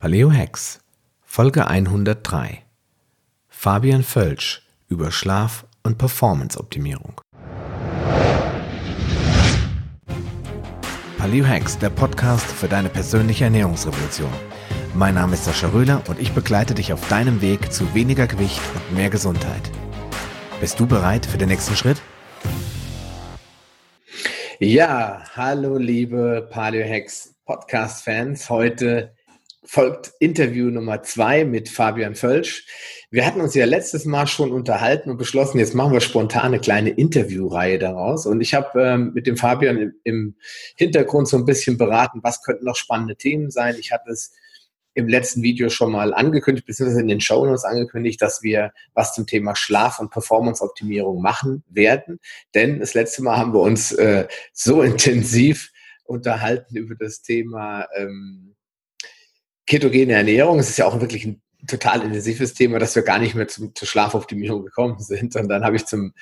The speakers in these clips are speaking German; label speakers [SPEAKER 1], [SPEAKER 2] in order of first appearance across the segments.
[SPEAKER 1] Paleo Hacks, Folge 103. Fabian Völsch über Schlaf und Performance-Optimierung. Paleo Hacks, der Podcast für deine persönliche Ernährungsrevolution. Mein Name ist Sascha Röhler und ich begleite dich auf deinem Weg zu weniger Gewicht und mehr Gesundheit. Bist du bereit für den nächsten Schritt?
[SPEAKER 2] Ja, hallo liebe Paleo Hacks Podcast-Fans. Heute folgt Interview Nummer zwei mit Fabian Völsch. Wir hatten uns ja letztes Mal schon unterhalten und beschlossen, jetzt machen wir spontan eine kleine Interviewreihe daraus. Und ich habe ähm, mit dem Fabian im, im, Hintergrund so ein bisschen beraten, was könnten noch spannende Themen sein. Ich hatte es im letzten Video schon mal angekündigt, beziehungsweise in den Show Notes angekündigt, dass wir was zum Thema Schlaf- und Performance-Optimierung machen werden. Denn das letzte Mal haben wir uns äh, so intensiv unterhalten über das Thema ähm, ketogene Ernährung, es ist ja auch wirklich ein total intensives Thema, dass wir gar nicht mehr zum, zur Schlafoptimierung gekommen sind. Und dann habe ich zum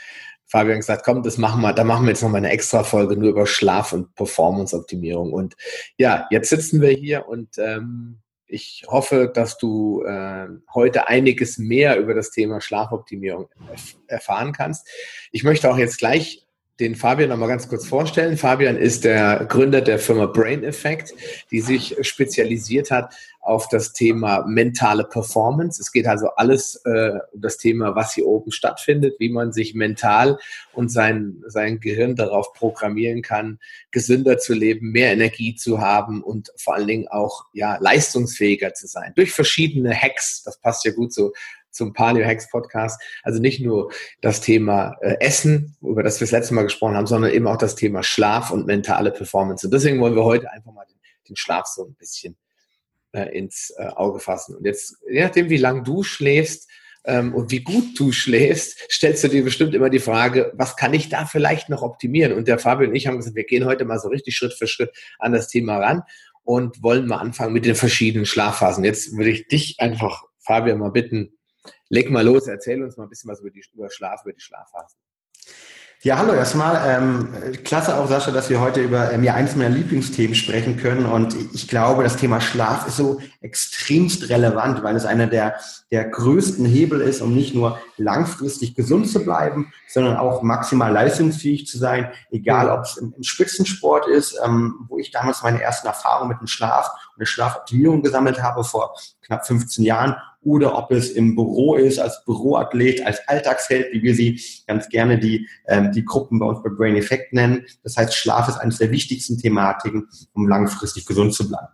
[SPEAKER 2] Fabian gesagt, komm, das machen wir, da machen wir jetzt noch mal eine extra Folge nur über Schlaf und Performance-Optimierung. Und ja, jetzt sitzen wir hier und ähm, ich hoffe, dass du äh, heute einiges mehr über das Thema Schlafoptimierung erf erfahren kannst. Ich möchte auch jetzt gleich den Fabian noch mal ganz kurz vorstellen. Fabian ist der Gründer der Firma Brain Effect, die sich spezialisiert hat auf das Thema mentale Performance. Es geht also alles äh, um das Thema, was hier oben stattfindet, wie man sich mental und sein, sein Gehirn darauf programmieren kann, gesünder zu leben, mehr Energie zu haben und vor allen Dingen auch ja, leistungsfähiger zu sein. Durch verschiedene Hacks, das passt ja gut so zum Paleo Hacks Podcast. Also nicht nur das Thema äh, Essen, über das wir das letzte Mal gesprochen haben, sondern eben auch das Thema Schlaf und mentale Performance. Und deswegen wollen wir heute einfach mal den, den Schlaf so ein bisschen äh, ins äh, Auge fassen. Und jetzt, je nachdem, wie lang du schläfst, ähm, und wie gut du schläfst, stellst du dir bestimmt immer die Frage, was kann ich da vielleicht noch optimieren? Und der Fabio und ich haben gesagt, wir gehen heute mal so richtig Schritt für Schritt an das Thema ran und wollen mal anfangen mit den verschiedenen Schlafphasen. Jetzt würde ich dich einfach, Fabian, mal bitten, leg mal los, erzähl uns mal ein bisschen was über, die, über Schlaf, über die Schlafphasen.
[SPEAKER 3] Ja, hallo erstmal. Ähm, klasse auch, Sascha, dass wir heute über ähm, ja, eines meiner Lieblingsthemen sprechen können. Und ich glaube, das Thema Schlaf ist so extremst relevant, weil es einer der, der größten Hebel ist, um nicht nur langfristig gesund zu bleiben, sondern auch maximal leistungsfähig zu sein, egal ob es im, im Spitzensport ist, ähm, wo ich damals meine ersten Erfahrungen mit dem Schlaf der Schlafoptimierung gesammelt habe vor knapp 15 Jahren oder ob es im Büro ist, als Büroathlet, als Alltagsheld, wie wir sie ganz gerne die, ähm, die Gruppen bei uns bei Brain Effect nennen. Das heißt, Schlaf ist eines der wichtigsten Thematiken, um langfristig gesund zu bleiben.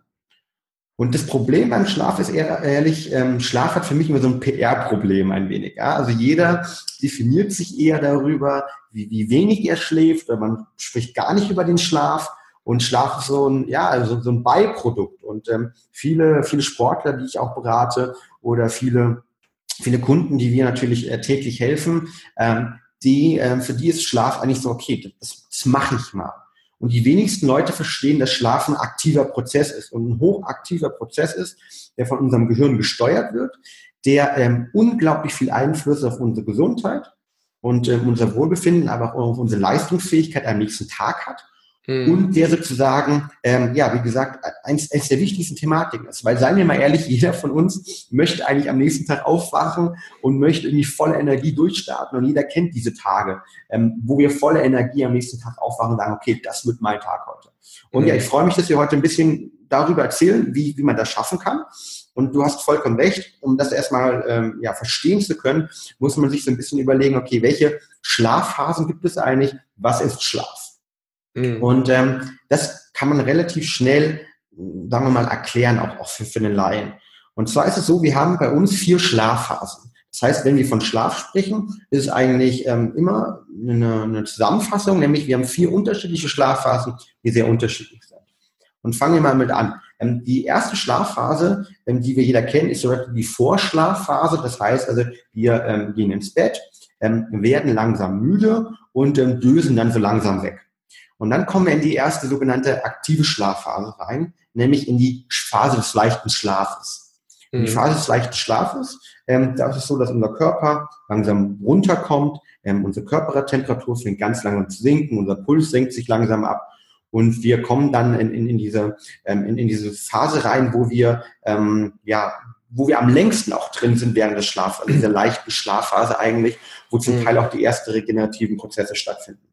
[SPEAKER 3] Und das Problem beim Schlaf ist eher ehrlich, ähm, Schlaf hat für mich immer so ein PR-Problem ein wenig. Ja? Also jeder definiert sich eher darüber, wie, wie wenig er schläft, oder man spricht gar nicht über den Schlaf. Und Schlaf ist so ein, ja, also so ein Beiprodukt. Und ähm, viele, viele Sportler, die ich auch berate, oder viele, viele Kunden, die wir natürlich äh, täglich helfen, ähm, die, äh, für die ist Schlaf eigentlich so, okay, das, das mache ich mal. Und die wenigsten Leute verstehen, dass Schlaf ein aktiver Prozess ist und ein hochaktiver Prozess ist, der von unserem Gehirn gesteuert wird, der ähm, unglaublich viel Einfluss auf unsere Gesundheit und ähm, unser Wohlbefinden, aber auch auf unsere Leistungsfähigkeit am nächsten Tag hat Mhm. Und der sozusagen, ähm, ja, wie gesagt, eins, eins der wichtigsten Thematiken ist. Weil, seien wir mal ehrlich, jeder von uns möchte eigentlich am nächsten Tag aufwachen und möchte irgendwie volle Energie durchstarten. Und jeder kennt diese Tage, ähm, wo wir volle Energie am nächsten Tag aufwachen und sagen, okay, das wird mein Tag heute. Und mhm. ja, ich freue mich, dass wir heute ein bisschen darüber erzählen, wie, wie man das schaffen kann. Und du hast vollkommen recht, um das erstmal ähm, ja, verstehen zu können, muss man sich so ein bisschen überlegen, okay, welche Schlafphasen gibt es eigentlich? Was ist Schlaf? Mhm. Und ähm, das kann man relativ schnell, sagen wir mal, erklären, auch, auch für, für den Laien. Und zwar ist es so, wir haben bei uns vier Schlafphasen. Das heißt, wenn wir von Schlaf sprechen, ist es eigentlich ähm, immer eine, eine Zusammenfassung, nämlich wir haben vier unterschiedliche Schlafphasen, die sehr unterschiedlich sind. Und fangen wir mal mit an. Ähm, die erste Schlafphase, ähm, die wir jeder kennen, ist so die Vorschlafphase. Das heißt also, wir ähm, gehen ins Bett, ähm, werden langsam müde und ähm, dösen dann so langsam weg. Und dann kommen wir in die erste sogenannte aktive Schlafphase rein, nämlich in die Phase des leichten Schlafes. In die mhm. Phase des leichten Schlafes, ähm, da ist es so, dass unser Körper langsam runterkommt, ähm, unsere Körpertemperatur fängt ganz langsam zu sinken, unser Puls senkt sich langsam ab und wir kommen dann in, in, in, diese, ähm, in, in diese Phase rein, wo wir ähm, ja wo wir am längsten auch drin sind während des Schlafs, also dieser leichten Schlafphase eigentlich, wo zum mhm. Teil auch die ersten regenerativen Prozesse stattfinden.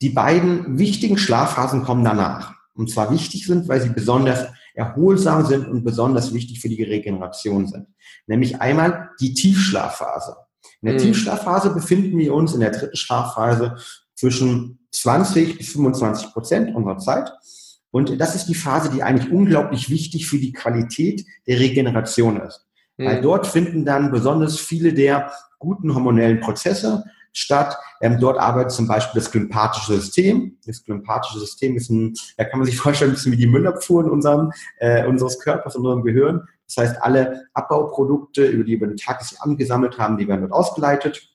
[SPEAKER 3] Die beiden wichtigen Schlafphasen kommen danach. Und zwar wichtig sind, weil sie besonders erholsam sind und besonders wichtig für die Regeneration sind. Nämlich einmal die Tiefschlafphase. In der mhm. Tiefschlafphase befinden wir uns in der dritten Schlafphase zwischen 20 bis 25 Prozent unserer Zeit. Und das ist die Phase, die eigentlich unglaublich wichtig für die Qualität der Regeneration ist. Mhm. Weil dort finden dann besonders viele der guten hormonellen Prozesse statt. Ähm, dort arbeitet zum Beispiel das glympathische System. Das glympathische System ist ein, da kann man sich vorstellen, ein bisschen wie die Müllabfuhr in unserem, äh, unseres Körpers, in unserem Gehirn. Das heißt, alle Abbauprodukte, über die wir den Tag angesammelt haben, die werden dort ausgeleitet.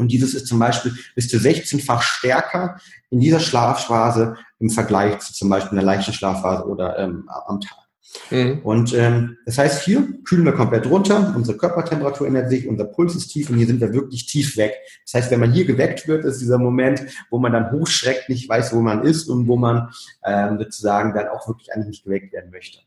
[SPEAKER 3] Und dieses ist zum Beispiel bis zu 16-fach stärker in dieser Schlafphase im Vergleich zu zum Beispiel einer leichten Schlafphase oder ähm, am Tag. Mhm. Und ähm, das heißt, hier kühlen wir komplett runter, unsere Körpertemperatur ändert sich, unser Puls ist tief und hier sind wir wirklich tief weg. Das heißt, wenn man hier geweckt wird, ist dieser Moment, wo man dann hochschreckt, nicht weiß, wo man ist und wo man ähm, sozusagen dann auch wirklich eigentlich nicht geweckt werden möchte.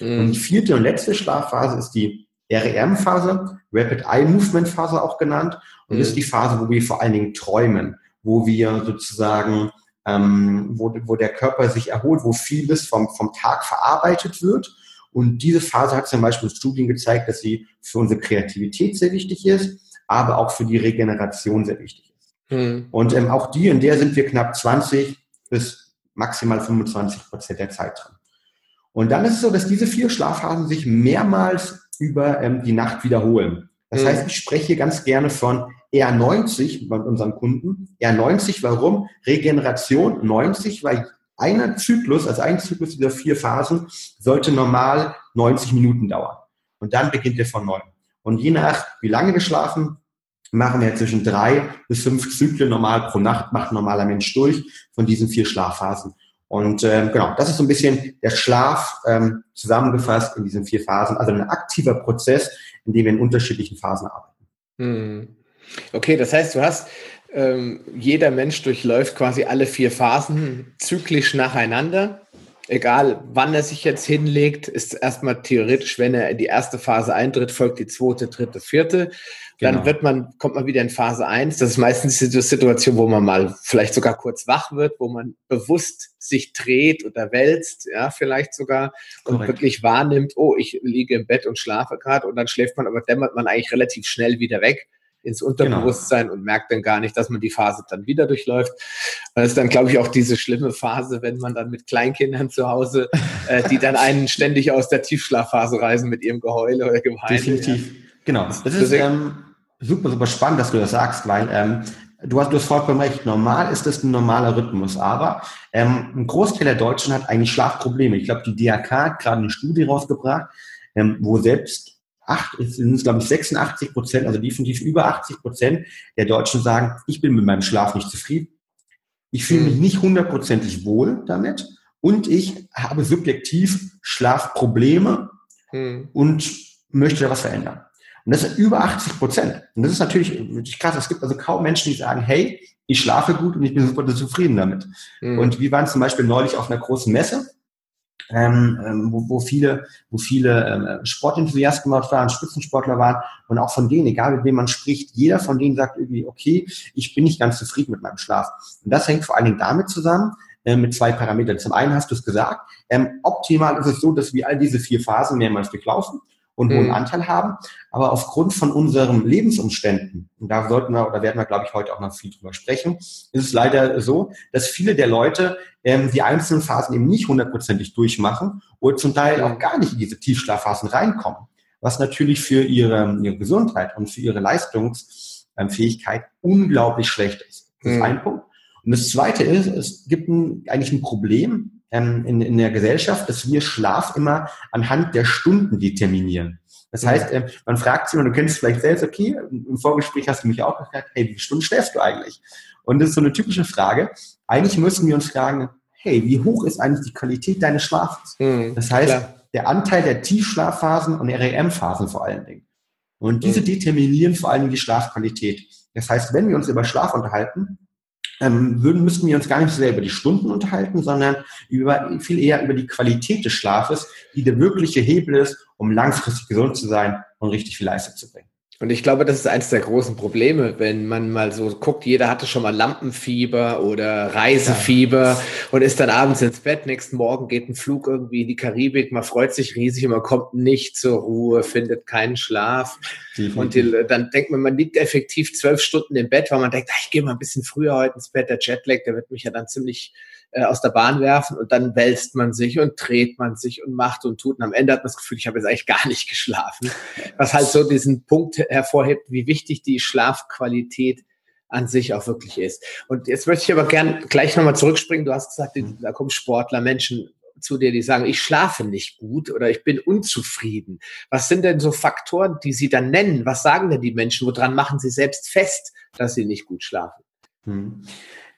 [SPEAKER 3] Mhm. Und die vierte und letzte Schlafphase ist die REM-Phase, Rapid Eye Movement Phase auch genannt. Und mhm. ist die Phase, wo wir vor allen Dingen träumen, wo wir sozusagen ähm, wo, wo der Körper sich erholt, wo vieles vom, vom Tag verarbeitet wird. Und diese Phase hat zum Beispiel Studien gezeigt, dass sie für unsere Kreativität sehr wichtig ist, aber auch für die Regeneration sehr wichtig ist. Mhm. Und ähm, auch die, in der sind wir knapp 20 bis maximal 25 Prozent der Zeit drin. Und dann ist es so, dass diese vier Schlafphasen sich mehrmals über ähm, die Nacht wiederholen. Das mhm. heißt, ich spreche hier ganz gerne von R90 bei unseren Kunden. R90, warum? Regeneration 90, weil einer Zyklus, also ein Zyklus dieser vier Phasen, sollte normal 90 Minuten dauern. Und dann beginnt er von neu. Und je nach, wie lange wir schlafen, machen wir zwischen drei bis fünf Zyklen normal pro Nacht, macht ein normaler Mensch durch von diesen vier Schlafphasen. Und ähm, genau, das ist so ein bisschen der Schlaf ähm, zusammengefasst in diesen vier Phasen. Also ein aktiver Prozess, in dem wir in unterschiedlichen Phasen arbeiten.
[SPEAKER 2] Hm. Okay, das heißt, du hast, ähm, jeder Mensch durchläuft quasi alle vier Phasen zyklisch nacheinander. Egal, wann er sich jetzt hinlegt, ist erstmal theoretisch, wenn er in die erste Phase eintritt, folgt die zweite, dritte, vierte. Dann genau. wird man, kommt man wieder in Phase 1. Das ist meistens die Situation, wo man mal vielleicht sogar kurz wach wird, wo man bewusst sich dreht oder wälzt, ja, vielleicht sogar, und wirklich wahrnimmt, oh, ich liege im Bett und schlafe gerade und dann schläft man, aber dämmert man eigentlich relativ schnell wieder weg ins Unterbewusstsein genau. und merkt dann gar nicht, dass man die Phase dann wieder durchläuft. Das ist dann, glaube ich, auch diese schlimme Phase, wenn man dann mit Kleinkindern zu Hause, äh, die dann einen ständig aus der Tiefschlafphase reisen mit ihrem Geheule oder Geweine.
[SPEAKER 3] Definitiv. Ja. Genau. Das ist ähm, super, super spannend, dass du das sagst, weil ähm, du, hast, du hast vollkommen recht. Normal ist das ein normaler Rhythmus, aber ähm, ein Großteil der Deutschen hat eigentlich Schlafprobleme. Ich glaube, die DRK hat gerade eine Studie rausgebracht, ähm, wo selbst acht, sind es glaube ich 86 Prozent, also definitiv über 80 Prozent der Deutschen sagen, ich bin mit meinem Schlaf nicht zufrieden. Ich fühle mich nicht hundertprozentig wohl damit und ich habe subjektiv Schlafprobleme hm. und möchte da was verändern. Und das sind über 80 Prozent. Und das ist natürlich wirklich krass. Es gibt also kaum Menschen, die sagen, hey, ich schlafe gut und ich bin super zufrieden damit. Hm. Und wir waren zum Beispiel neulich auf einer großen Messe ähm, ähm, wo, wo viele, wo viele ähm, Sportenthusiasten waren, Spitzensportler waren und auch von denen, egal mit wem man spricht, jeder von denen sagt irgendwie, okay, ich bin nicht ganz zufrieden mit meinem Schlaf. Und das hängt vor allen Dingen damit zusammen, äh, mit zwei Parametern. Zum einen hast du es gesagt, ähm, optimal ist es so, dass wir all diese vier Phasen mehrmals durchlaufen und hohen mhm. Anteil haben. Aber aufgrund von unseren Lebensumständen, und da sollten wir oder werden wir, glaube ich, heute auch noch viel drüber sprechen, ist es leider so, dass viele der Leute ähm, die einzelnen Phasen eben nicht hundertprozentig durchmachen oder zum Teil auch gar nicht in diese Tiefschlafphasen reinkommen. Was natürlich für ihre, ihre Gesundheit und für ihre Leistungsfähigkeit unglaublich schlecht ist. Das ist mhm. ein Punkt. Und das zweite ist, es gibt ein, eigentlich ein Problem, ähm, in, in der Gesellschaft, dass wir Schlaf immer anhand der Stunden determinieren. Das heißt, äh, man fragt sich, und du kennst es vielleicht selbst, okay, im Vorgespräch hast du mich auch gefragt, hey, wie viele Stunden schläfst du eigentlich? Und das ist so eine typische Frage. Eigentlich müssen wir uns fragen, hey, wie hoch ist eigentlich die Qualität deines Schlafes? Mhm, das heißt, klar. der Anteil der Tiefschlafphasen und REM-Phasen vor allen Dingen. Und diese mhm. determinieren vor allen Dingen die Schlafqualität. Das heißt, wenn wir uns über Schlaf unterhalten, ähm, würden, müssten wir uns gar nicht so sehr über die Stunden unterhalten, sondern über, viel eher über die Qualität des Schlafes, die der wirkliche Hebel ist, um langfristig gesund zu sein und richtig viel Leistung zu bringen.
[SPEAKER 2] Und ich glaube, das ist eines der großen Probleme, wenn man mal so guckt, jeder hatte schon mal Lampenfieber oder Reisefieber ja. und ist dann abends ins Bett, nächsten Morgen geht ein Flug irgendwie in die Karibik, man freut sich riesig und man kommt nicht zur Ruhe, findet keinen Schlaf. Definitiv. Und die, dann denkt man, man liegt effektiv zwölf Stunden im Bett, weil man denkt, ach, ich gehe mal ein bisschen früher heute ins Bett, der Jetlag, der wird mich ja dann ziemlich äh, aus der Bahn werfen und dann wälzt man sich und dreht man sich und macht und tut. Und am Ende hat man das Gefühl, ich habe jetzt eigentlich gar nicht geschlafen. Was halt so diesen Punkt hervorhebt, wie wichtig die Schlafqualität an sich auch wirklich ist. Und jetzt möchte ich aber gern gleich nochmal zurückspringen. Du hast gesagt, da kommen Sportler, Menschen zu dir, die sagen, ich schlafe nicht gut oder ich bin unzufrieden. Was sind denn so Faktoren, die sie dann nennen? Was sagen denn die Menschen? Woran machen sie selbst fest, dass sie nicht gut schlafen?
[SPEAKER 3] Hm.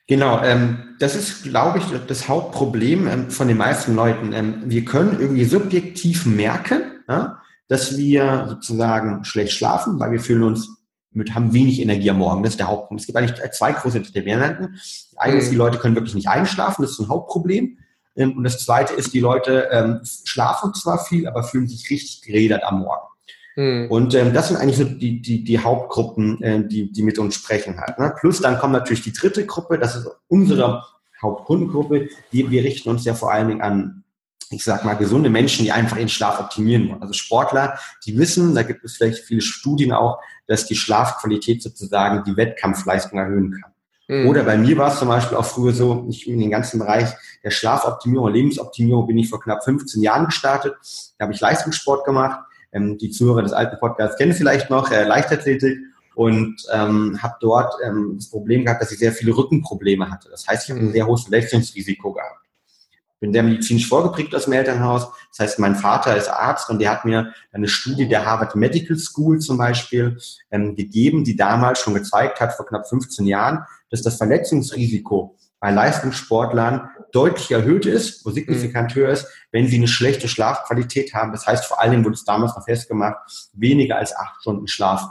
[SPEAKER 3] Genau, ähm, das ist, glaube ich, das Hauptproblem ähm, von den meisten Leuten. Ähm, wir können irgendwie subjektiv merken, ja, dass wir sozusagen schlecht schlafen, weil wir fühlen uns mit, haben wenig Energie am Morgen. Das ist der Hauptpunkt. Es gibt eigentlich zwei große Determinanten. Eine ist, die Leute können wirklich nicht einschlafen, das ist ein Hauptproblem. Ähm, und das zweite ist, die Leute ähm, schlafen zwar viel, aber fühlen sich richtig gerädert am Morgen. Mhm. Und ähm, das sind eigentlich so die, die, die Hauptgruppen, äh, die, die mit uns sprechen halt. Ne? Plus dann kommt natürlich die dritte Gruppe, das ist unsere Hauptkundengruppe. Die, wir richten uns ja vor allen Dingen an, ich sag mal, gesunde Menschen, die einfach ihren Schlaf optimieren wollen. Also Sportler, die wissen, da gibt es vielleicht viele Studien auch, dass die Schlafqualität sozusagen die Wettkampfleistung erhöhen kann. Mhm. Oder bei mir war es zum Beispiel auch früher so, ich in den ganzen Bereich der Schlafoptimierung, Lebensoptimierung bin ich vor knapp 15 Jahren gestartet. Da habe ich Leistungssport gemacht ähm, die Zuhörer des alten Podcasts kennen vielleicht noch, äh, Leichtathletik und ähm, habe dort ähm, das Problem gehabt, dass ich sehr viele Rückenprobleme hatte. Das heißt, ich habe ein mhm. sehr hohes Verletzungsrisiko gehabt. Bin sehr medizinisch vorgeprägt aus dem Elternhaus. Das heißt, mein Vater ist Arzt und der hat mir eine Studie der Harvard Medical School zum Beispiel ähm, gegeben, die damals schon gezeigt hat, vor knapp 15 Jahren, dass das Verletzungsrisiko bei Leistungssportlern deutlich erhöht ist, wo signifikant mhm. höher ist, wenn sie eine schlechte Schlafqualität haben. Das heißt, vor allen Dingen wurde es damals noch festgemacht, weniger als acht Stunden Schlaf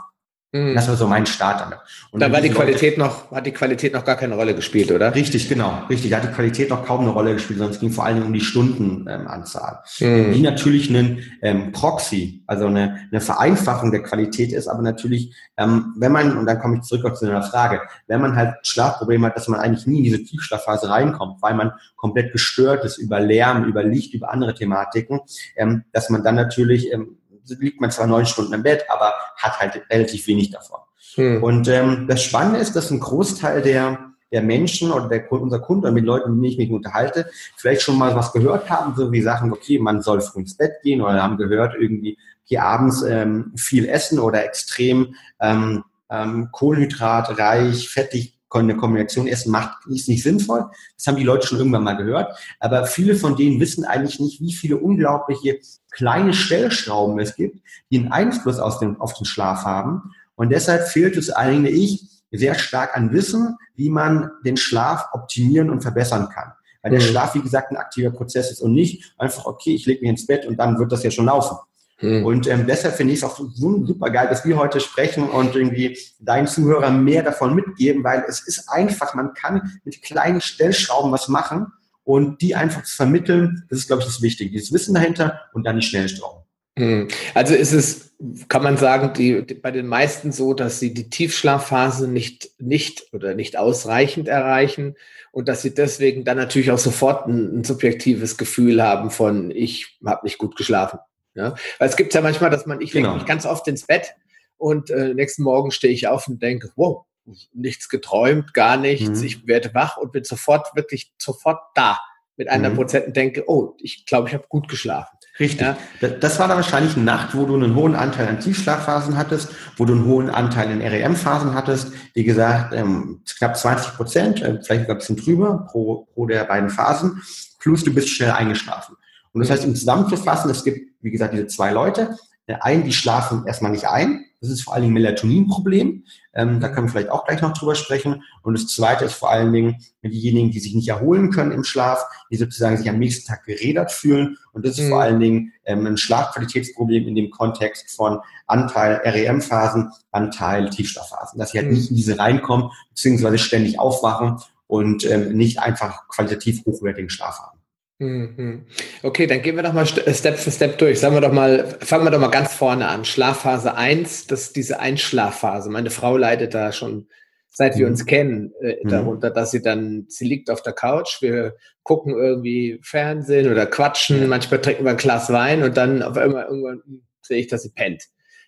[SPEAKER 3] Mhm. Das war so mein Start damit.
[SPEAKER 2] Und da war die Qualität noch, hat die Qualität noch gar keine Rolle gespielt, oder?
[SPEAKER 3] Richtig, genau, richtig. Da hat die Qualität noch kaum eine Rolle gespielt, sondern es ging vor allen Dingen um die Stundenanzahl. Ähm, mhm. Die natürlich ein ähm, Proxy, also eine, eine Vereinfachung der Qualität ist, aber natürlich, ähm, wenn man, und dann komme ich zurück zu einer Frage, wenn man halt Schlafprobleme hat, dass man eigentlich nie in diese Tiefschlafphase reinkommt, weil man komplett gestört ist über Lärm, über Licht, über andere Thematiken, ähm, dass man dann natürlich ähm, liegt man zwar neun Stunden im Bett, aber hat halt relativ wenig davon. Hm. Und ähm, das Spannende ist, dass ein Großteil der der Menschen oder der, unser Kunde und mit Leuten, mit denen ich mich unterhalte, vielleicht schon mal was gehört haben, so wie Sachen, okay, man soll früh ins Bett gehen oder haben gehört, irgendwie hier abends ähm, viel essen oder extrem ähm, ähm, kohlenhydratreich, fettig eine Kombination essen macht, ist nicht sinnvoll. Das haben die Leute schon irgendwann mal gehört. Aber viele von denen wissen eigentlich nicht, wie viele unglaubliche kleine Stellschrauben es gibt, die einen Einfluss auf den, auf den Schlaf haben. Und deshalb fehlt es eigentlich sehr stark an Wissen, wie man den Schlaf optimieren und verbessern kann. Weil der mhm. Schlaf, wie gesagt, ein aktiver Prozess ist und nicht einfach, okay, ich lege mich ins Bett und dann wird das ja schon laufen. Mhm. Und ähm, deshalb finde ich es auch super geil, dass wir heute sprechen und irgendwie deinen Zuhörern mehr davon mitgeben, weil es ist einfach, man kann mit kleinen Stellschrauben was machen und die einfach zu vermitteln, das ist, glaube ich, das Wichtige. Dieses Wissen dahinter und dann die Stellschrauben.
[SPEAKER 2] Mhm. Also ist es, kann man sagen, die, die, bei den meisten so, dass sie die Tiefschlafphase nicht, nicht oder nicht ausreichend erreichen und dass sie deswegen dann natürlich auch sofort ein, ein subjektives Gefühl haben von, ich habe nicht gut geschlafen. Ja? Weil es gibt ja manchmal, dass man, ich genau. lege mich ganz oft ins Bett und äh, nächsten Morgen stehe ich auf und denke, wow, nichts geträumt, gar nichts. Mhm. Ich werde wach und bin sofort, wirklich sofort da mit einer mhm. Prozent und denke, oh, ich glaube, ich habe gut geschlafen.
[SPEAKER 3] Richtig. Ja. Das war dann wahrscheinlich eine Nacht, wo du einen hohen Anteil an Tiefschlafphasen hattest, wo du einen hohen Anteil in REM-Phasen hattest. Wie gesagt, ähm, knapp 20 Prozent, äh, vielleicht sogar ein bisschen drüber pro, pro der beiden Phasen. Plus du bist schnell eingeschlafen. Und das heißt, um zusammenzufassen, es gibt, wie gesagt, diese zwei Leute. Der einen, die schlafen erstmal nicht ein. Das ist vor allen Dingen ein Melatoninproblem. Ähm, da können wir vielleicht auch gleich noch drüber sprechen. Und das zweite ist vor allen Dingen diejenigen, die sich nicht erholen können im Schlaf, die sozusagen sich am nächsten Tag gerädert fühlen. Und das ist mhm. vor allen Dingen ähm, ein Schlafqualitätsproblem in dem Kontext von Anteil REM-Phasen, Anteil Tiefschlafphasen. Dass sie halt mhm. nicht in diese reinkommen, beziehungsweise ständig aufwachen und ähm, nicht einfach qualitativ hochwertigen Schlaf haben.
[SPEAKER 2] Mhm. Okay, dann gehen wir doch mal äh, Step für Step durch. Sagen wir doch mal, fangen wir doch mal ganz vorne an. Schlafphase 1, das ist diese Einschlafphase. Meine Frau leidet da schon, seit wir mhm. uns kennen, äh, mhm. darunter, dass sie dann, sie liegt auf der Couch, wir gucken irgendwie Fernsehen oder quatschen, manchmal trinken wir ein Glas Wein und dann auf einmal irgendwann sehe ich, dass sie pennt.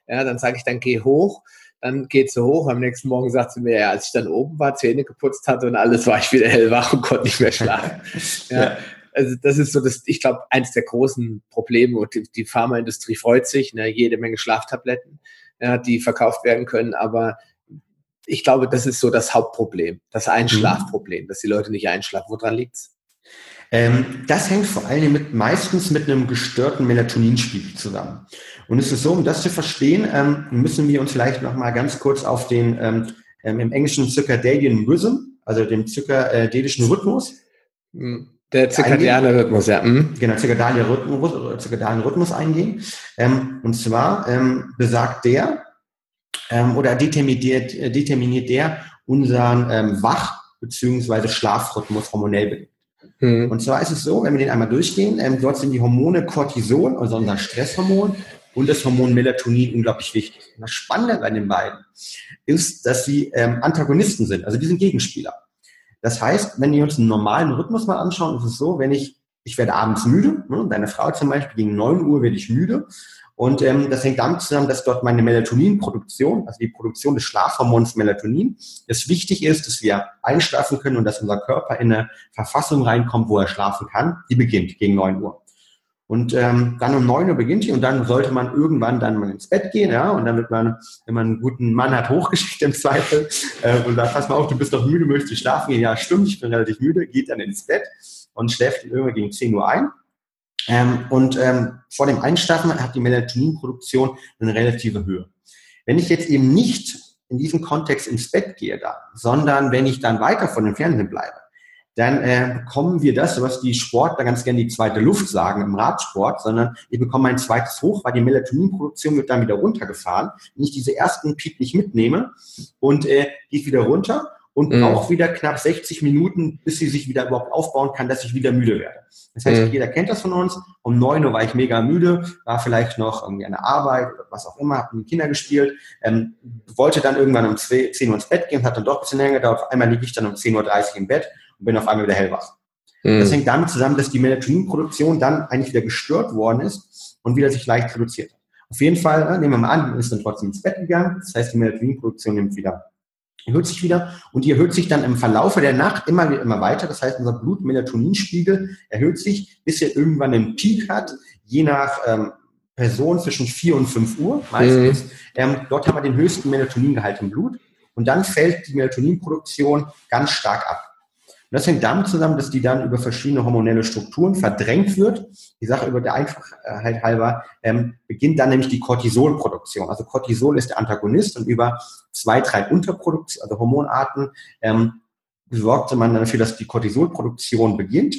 [SPEAKER 2] Ja, dann sage ich, dann geh hoch. Dann geht sie hoch. Am nächsten Morgen sagt sie mir, ja, als ich dann oben war, Zähne geputzt hatte und alles, war ich wieder hellwach und konnte nicht mehr schlafen. ja. Also das ist so das, ich glaube, eins der großen Probleme und die, die Pharmaindustrie freut sich, ne, jede Menge Schlaftabletten, ja, die verkauft werden können, aber ich glaube, das ist so das Hauptproblem, das Einschlafproblem, mhm. dass die Leute nicht einschlafen. Woran liegt's?
[SPEAKER 3] Ähm, das hängt vor allem mit, meistens mit einem gestörten Melatoninspiegel zusammen. Und es ist so, um das zu verstehen, ähm, müssen wir uns vielleicht noch mal ganz kurz auf den ähm, ähm im Englischen Circadian Rhythm, also den circadianischen Rhythmus,
[SPEAKER 2] mhm. Der zirkadiane Rhythmus, ja. Mhm.
[SPEAKER 3] Genau, zirkadiane Rhythmus, zirkadiane Rhythmus eingehen. Ähm, und zwar ähm, besagt der ähm, oder determiniert, äh, determiniert der unseren ähm, Wach- bzw. Schlafrhythmus hormonell bedingt. Mhm. Und zwar ist es so, wenn wir den einmal durchgehen, ähm, dort sind die Hormone Cortisol, also unser Stresshormon, und das Hormon Melatonin unglaublich wichtig. Und das Spannende bei den beiden ist, dass sie ähm, Antagonisten sind, also die sind Gegenspieler. Das heißt, wenn wir uns einen normalen Rhythmus mal anschauen, ist es so, wenn ich, ich werde abends müde, ne, deine Frau zum Beispiel, gegen 9 Uhr werde ich müde. Und ähm, das hängt damit zusammen, dass dort meine Melatoninproduktion, also die Produktion des Schlafhormons Melatonin, es wichtig ist, dass wir einschlafen können und dass unser Körper in eine Verfassung reinkommt, wo er schlafen kann. Die beginnt gegen 9 Uhr. Und ähm, dann um neun Uhr beginnt die und dann sollte man irgendwann dann mal ins Bett gehen, ja, und dann wird man, wenn man einen guten Mann hat, hochgeschickt im Zweifel äh, und sagt, pass mal auf, du bist doch müde, möchtest du schlafen gehen? Ja, stimmt, ich bin relativ müde, geht dann ins Bett und schläft irgendwann gegen 10 Uhr ein. Ähm, und ähm, vor dem Einschlafen hat die Melatoninproduktion eine relative Höhe. Wenn ich jetzt eben nicht in diesem Kontext ins Bett gehe da, sondern wenn ich dann weiter von dem Fernsehen bleibe, dann äh, bekommen wir das, was die Sportler ganz gerne die zweite Luft sagen im Radsport, sondern wir bekommen ein zweites Hoch, weil die Melatoninproduktion wird dann wieder runtergefahren. Wenn ich diese ersten Peak nicht mitnehme und äh, geht wieder runter und mhm. braucht wieder knapp 60 Minuten, bis sie sich wieder überhaupt aufbauen kann, dass ich wieder müde werde. Das heißt, mhm. jeder kennt das von uns. Um neun Uhr war ich mega müde, war vielleicht noch irgendwie eine Arbeit oder was auch immer, habe mit Kinder gespielt, ähm, wollte dann irgendwann um 10 Uhr ins Bett gehen, hat dann doch ein bisschen länger gedauert. Auf einmal liege ich dann um 10.30 Uhr im Bett und bin auf einmal wieder hellwach. Mhm. Das hängt damit zusammen, dass die Melatoninproduktion dann eigentlich wieder gestört worden ist und wieder sich leicht reduziert hat. Auf jeden Fall, äh, nehmen wir mal an, man ist dann trotzdem ins Bett gegangen. Das heißt, die Melatoninproduktion nimmt wieder, erhöht sich wieder und die erhöht sich dann im Verlaufe der Nacht immer, immer weiter. Das heißt, unser Blut-Melatoninspiegel erhöht sich, bis er irgendwann einen Peak hat, je nach ähm, Person zwischen 4 und 5 Uhr meistens. Mhm. Ähm, dort haben wir den höchsten Melatoningehalt im Blut und dann fällt die Melatoninproduktion ganz stark ab. Und das hängt damit zusammen, dass die dann über verschiedene hormonelle Strukturen verdrängt wird. Die Sache über der Einfachheit halber ähm, beginnt dann nämlich die Cortisolproduktion. Also Cortisol ist der Antagonist und über zwei, drei Unterproduktionen, also Hormonarten, ähm, sorgte man dafür, dass die Cortisolproduktion beginnt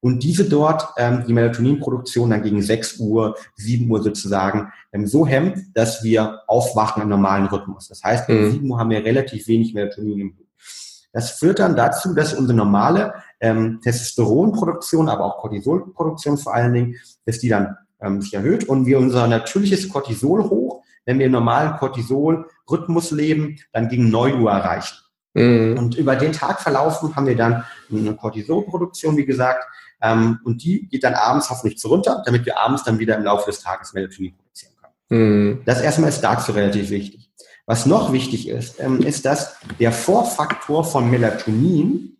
[SPEAKER 3] und diese dort ähm, die Melatoninproduktion dann gegen 6 Uhr, 7 Uhr sozusagen ähm, so hemmt, dass wir aufwachen im normalen Rhythmus. Das heißt, gegen mhm. 7 Uhr haben wir relativ wenig Melatonin im Blut. Das führt dann dazu, dass unsere normale ähm, Testosteronproduktion, aber auch Cortisolproduktion vor allen Dingen, dass die dann ähm, sich erhöht und wir unser natürliches Cortisol hoch, wenn wir im normalen Cortisol-Rhythmus leben, dann gegen 9 Uhr erreichen. Mhm. Und über den Tag verlaufen haben wir dann eine Cortisolproduktion, wie gesagt, ähm, und die geht dann abends hoffentlich zu runter, damit wir abends dann wieder im Laufe des Tages Melatonin produzieren können. Mhm. Das erstmal ist dazu relativ wichtig. Was noch wichtig ist, ähm, ist, dass der Vorfaktor von Melatonin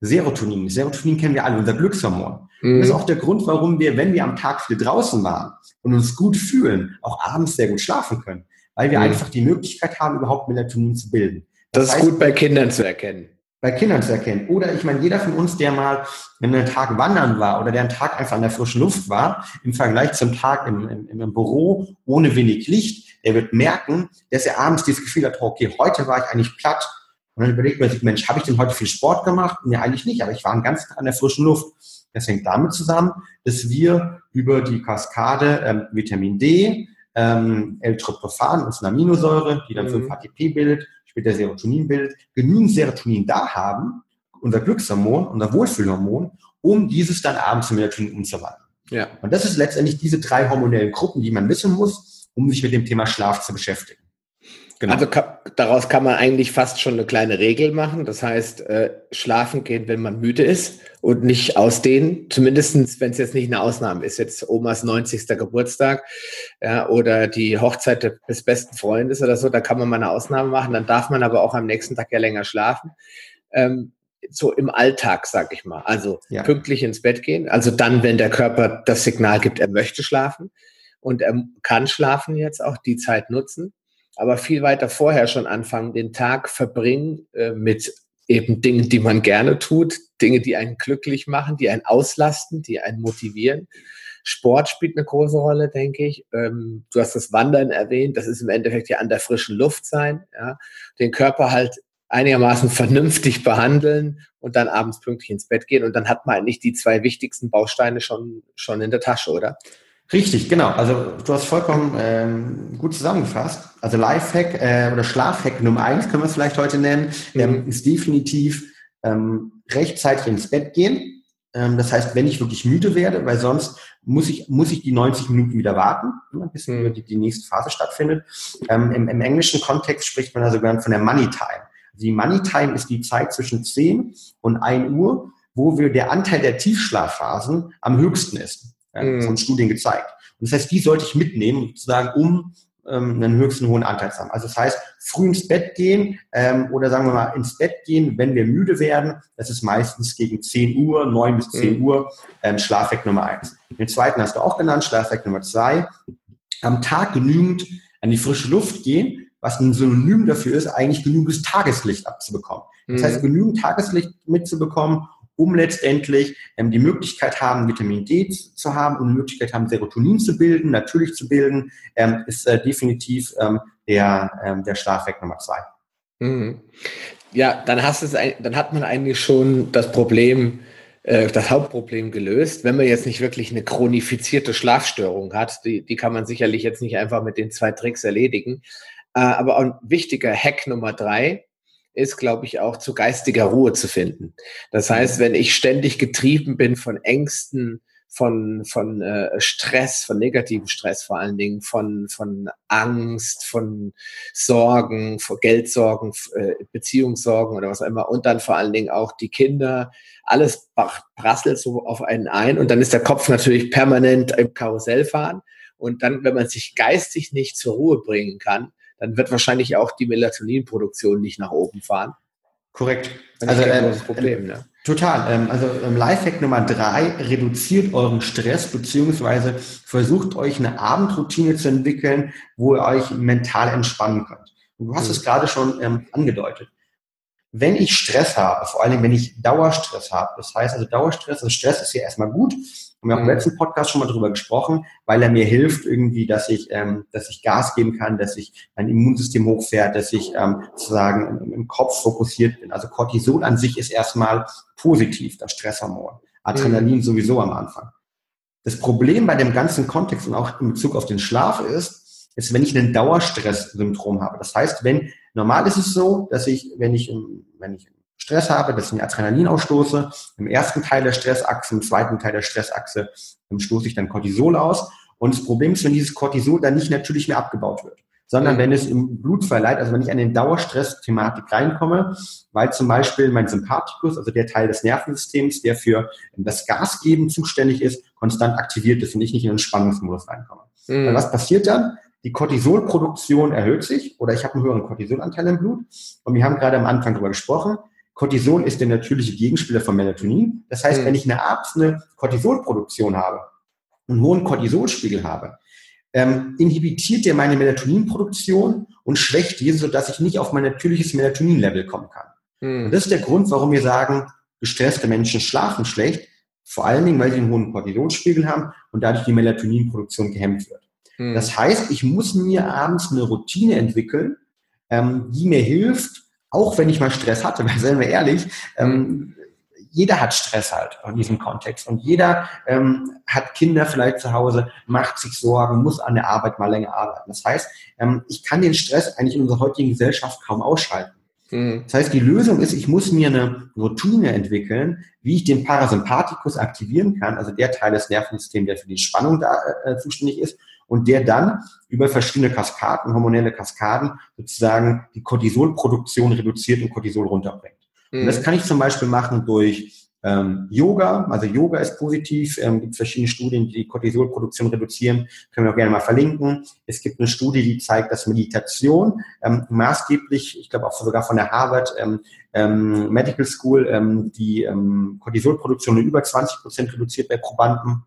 [SPEAKER 3] Serotonin. Serotonin kennen wir alle, unser Glückshormon. Mhm. Das ist auch der Grund, warum wir, wenn wir am Tag viel draußen waren und uns gut fühlen, auch abends sehr gut schlafen können. Weil wir mhm. einfach die Möglichkeit haben, überhaupt Melatonin zu bilden.
[SPEAKER 2] Das, das heißt, ist gut bei Kindern zu erkennen.
[SPEAKER 3] Bei Kindern zu erkennen. Oder ich meine, jeder von uns, der mal einen Tag wandern war oder der einen Tag einfach in der frischen Luft war, im Vergleich zum Tag im, im, im Büro ohne wenig Licht, der wird merken, dass er abends dieses Gefühl hat, okay, heute war ich eigentlich platt. Und dann überlegt man sich, Mensch, habe ich denn heute viel Sport gemacht? Nee, eigentlich nicht, aber ich war den ganzen Tag an der frischen Luft. Das hängt damit zusammen, dass wir über die Kaskade ähm, Vitamin D, ähm, L-Tryptophan, ist eine Aminosäure, die dann mhm. 5-HTP bildet, später Serotonin bildet, genügend Serotonin da haben, unser Glückshormon, unser Wohlfühlhormon, um dieses dann abends in Melatonin umzuwandeln. Ja. Und das ist letztendlich diese drei hormonellen Gruppen, die man wissen muss, um sich mit dem Thema Schlaf zu beschäftigen.
[SPEAKER 2] Genau. Also ka daraus kann man eigentlich fast schon eine kleine Regel machen. Das heißt, äh, schlafen gehen, wenn man müde ist und nicht ausdehnen. Zumindestens, wenn es jetzt nicht eine Ausnahme ist, jetzt Omas 90. Geburtstag ja, oder die Hochzeit des besten Freundes oder so, da kann man mal eine Ausnahme machen. Dann darf man aber auch am nächsten Tag ja länger schlafen. Ähm, so im Alltag, sag ich mal. Also ja. pünktlich ins Bett gehen. Also dann, wenn der Körper das Signal gibt, er möchte schlafen und er kann schlafen jetzt auch die Zeit nutzen aber viel weiter vorher schon anfangen, den Tag verbringen äh, mit eben Dingen, die man gerne tut, Dinge, die einen glücklich machen, die einen auslasten, die einen motivieren. Sport spielt eine große Rolle, denke ich. Ähm, du hast das Wandern erwähnt, das ist im Endeffekt ja an der frischen Luft sein, ja. Den Körper halt einigermaßen vernünftig behandeln und dann abends pünktlich ins Bett gehen und dann hat man eigentlich die zwei wichtigsten Bausteine schon, schon in der Tasche, oder?
[SPEAKER 3] Richtig, genau. Also du hast vollkommen ähm, gut zusammengefasst. Also Lifehack äh, oder Schlafhack Nummer eins können wir es vielleicht heute nennen, mhm. ähm, ist definitiv ähm, rechtzeitig ins Bett gehen. Ähm, das heißt, wenn ich wirklich müde werde, weil sonst muss ich, muss ich die 90 Minuten wieder warten, ne, bis mhm. die, die nächste Phase stattfindet. Ähm, im, Im englischen Kontext spricht man da sogar von der Money Time. Also die Money Time ist die Zeit zwischen 10 und 1 Uhr, wo wir der Anteil der Tiefschlafphasen am höchsten ist ja, mhm. von Studien gezeigt. Und das heißt, die sollte ich mitnehmen, sozusagen, um ähm, einen höchsten hohen Anteil zu haben. Also das heißt, früh ins Bett gehen ähm, oder sagen wir mal ins Bett gehen, wenn wir müde werden. Das ist meistens gegen 10 Uhr, 9 bis 10 mhm. Uhr, ähm, Schlafweg Nummer eins. Den zweiten hast du auch genannt, Schlafweg Nummer zwei. Am Tag genügend an die frische Luft gehen, was ein Synonym dafür ist, eigentlich genügendes Tageslicht abzubekommen. Das heißt, mhm. genügend Tageslicht mitzubekommen, um letztendlich ähm, die Möglichkeit haben, Vitamin D zu haben und die Möglichkeit haben, Serotonin zu bilden, natürlich zu bilden, ähm, ist äh, definitiv ähm, der, ähm, der Schlafweg Nummer zwei.
[SPEAKER 2] Mhm. Ja, dann, hast es, dann hat man eigentlich schon das Problem, äh, das Hauptproblem gelöst. Wenn man jetzt nicht wirklich eine chronifizierte Schlafstörung hat, die, die kann man sicherlich jetzt nicht einfach mit den zwei Tricks erledigen. Äh, aber ein wichtiger Hack Nummer drei, ist, glaube ich, auch zu geistiger Ruhe zu finden. Das heißt, wenn ich ständig getrieben bin von Ängsten, von, von äh, Stress, von negativem Stress vor allen Dingen, von, von Angst, von Sorgen, von Geldsorgen, äh, Beziehungssorgen oder was auch immer und dann vor allen Dingen auch die Kinder, alles prasselt so auf einen ein und dann ist der Kopf natürlich permanent im Karussell fahren und dann, wenn man sich geistig nicht zur Ruhe bringen kann, dann wird wahrscheinlich auch die Melatoninproduktion nicht nach oben fahren.
[SPEAKER 3] Korrekt. Also ähm, das Problem, ne? Total. Ähm, also ähm, Lifehack Nummer drei, reduziert euren Stress beziehungsweise versucht euch eine Abendroutine zu entwickeln, wo ihr euch mental entspannen könnt. Und du hast mhm. es gerade schon ähm, angedeutet. Wenn ich Stress habe, vor allem wenn ich Dauerstress habe, das heißt also Dauerstress, also Stress ist ja erstmal gut, haben wir auch im mhm. letzten Podcast schon mal drüber gesprochen, weil er mir hilft irgendwie, dass ich, ähm, dass ich Gas geben kann, dass ich mein Immunsystem hochfährt, dass ich ähm, sozusagen im, im Kopf fokussiert bin. Also Cortisol an sich ist erstmal positiv, das Stresshormon. Adrenalin mhm. sowieso am Anfang. Das Problem bei dem ganzen Kontext und auch in Bezug auf den Schlaf ist, ist, wenn ich einen Dauerstress-Syndrom habe. Das heißt, wenn, normal ist es so, dass ich, wenn ich, wenn ich Stress habe, dass ich Adrenalin ausstoße. Im ersten Teil der Stressachse, im zweiten Teil der Stressachse stoße ich dann Cortisol aus. Und das Problem ist, wenn dieses Cortisol dann nicht natürlich mehr abgebaut wird, sondern wenn es im Blut verleiht, also wenn ich an den Dauerstress-Thematik reinkomme, weil zum Beispiel mein Sympathikus, also der Teil des Nervensystems, der für das Gasgeben zuständig ist, konstant aktiviert ist und ich nicht in den Spannungsmodus reinkomme. Mhm. Was passiert dann? Die Cortisolproduktion erhöht sich oder ich habe einen höheren Cortisolanteil im Blut. Und wir haben gerade am Anfang darüber gesprochen, Cortison ist der natürliche Gegenspieler von Melatonin. Das heißt, mhm. wenn ich eine Abends eine Cortisolproduktion habe und einen hohen Cortisolspiegel habe, ähm, inhibitiert der meine Melatoninproduktion und schwächt diese, sodass ich nicht auf mein natürliches Melatonin-Level kommen kann. Mhm. Und das ist der Grund, warum wir sagen, gestresste Menschen schlafen schlecht, vor allen Dingen, weil sie einen hohen Cortisolspiegel haben und dadurch die Melatoninproduktion gehemmt wird. Mhm. Das heißt, ich muss mir abends eine Routine entwickeln, ähm, die mir hilft, auch wenn ich mal Stress hatte, weil seien wir ehrlich, ähm, jeder hat Stress halt in diesem Kontext und jeder ähm, hat Kinder vielleicht zu Hause, macht sich Sorgen, muss an der Arbeit mal länger arbeiten. Das heißt, ähm, ich kann den Stress eigentlich in unserer heutigen Gesellschaft kaum ausschalten. Mhm. Das heißt, die Lösung ist, ich muss mir eine Routine entwickeln, wie ich den Parasympathikus aktivieren kann, also der Teil des Nervensystems, der für die Spannung da äh, zuständig ist, und der dann über verschiedene Kaskaden, hormonelle Kaskaden, sozusagen die Cortisolproduktion reduziert und Cortisol runterbringt. Mhm. Und das mhm. kann ich zum Beispiel machen durch ähm, Yoga, also Yoga ist positiv, ähm, gibt verschiedene Studien, die die Cortisolproduktion reduzieren, können wir auch gerne mal verlinken. Es gibt eine Studie, die zeigt, dass Meditation ähm, maßgeblich, ich glaube auch sogar von der Harvard ähm, ähm, Medical School, ähm, die ähm, Cortisolproduktion über 20 Prozent reduziert bei Probanden.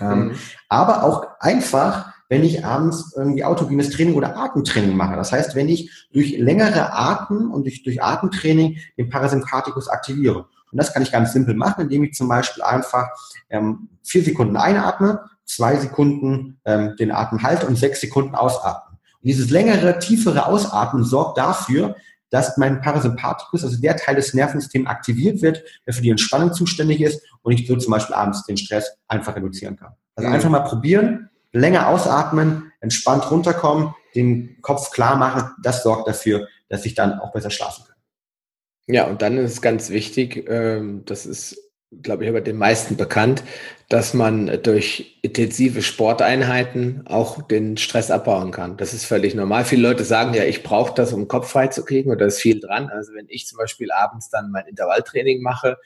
[SPEAKER 3] Ähm, mhm. Aber auch einfach wenn ich abends irgendwie autogenes Training oder Atemtraining mache. Das heißt, wenn ich durch längere Atmen und durch, durch Atemtraining den Parasympathikus aktiviere. Und das kann ich ganz simpel machen, indem ich zum Beispiel einfach ähm, vier Sekunden einatme, zwei Sekunden ähm, den Atem halte und sechs Sekunden ausatme. Und dieses längere, tiefere Ausatmen sorgt dafür, dass mein Parasympathikus, also der Teil des Nervensystems, aktiviert wird, der für die Entspannung zuständig ist und ich so zum Beispiel abends den Stress einfach reduzieren kann. Also mhm. einfach mal probieren, länger ausatmen, entspannt runterkommen, den Kopf klar machen. Das sorgt dafür, dass ich dann auch besser schlafen kann.
[SPEAKER 2] Ja, und dann ist es ganz wichtig, ähm, das ist, glaube ich, aber den meisten bekannt, dass man durch intensive Sporteinheiten auch den Stress abbauen kann. Das ist völlig normal. Viele Leute sagen ja, ich brauche das, um Kopf frei zu kriegen, und da ist viel dran. Also wenn ich zum Beispiel abends dann mein Intervalltraining mache,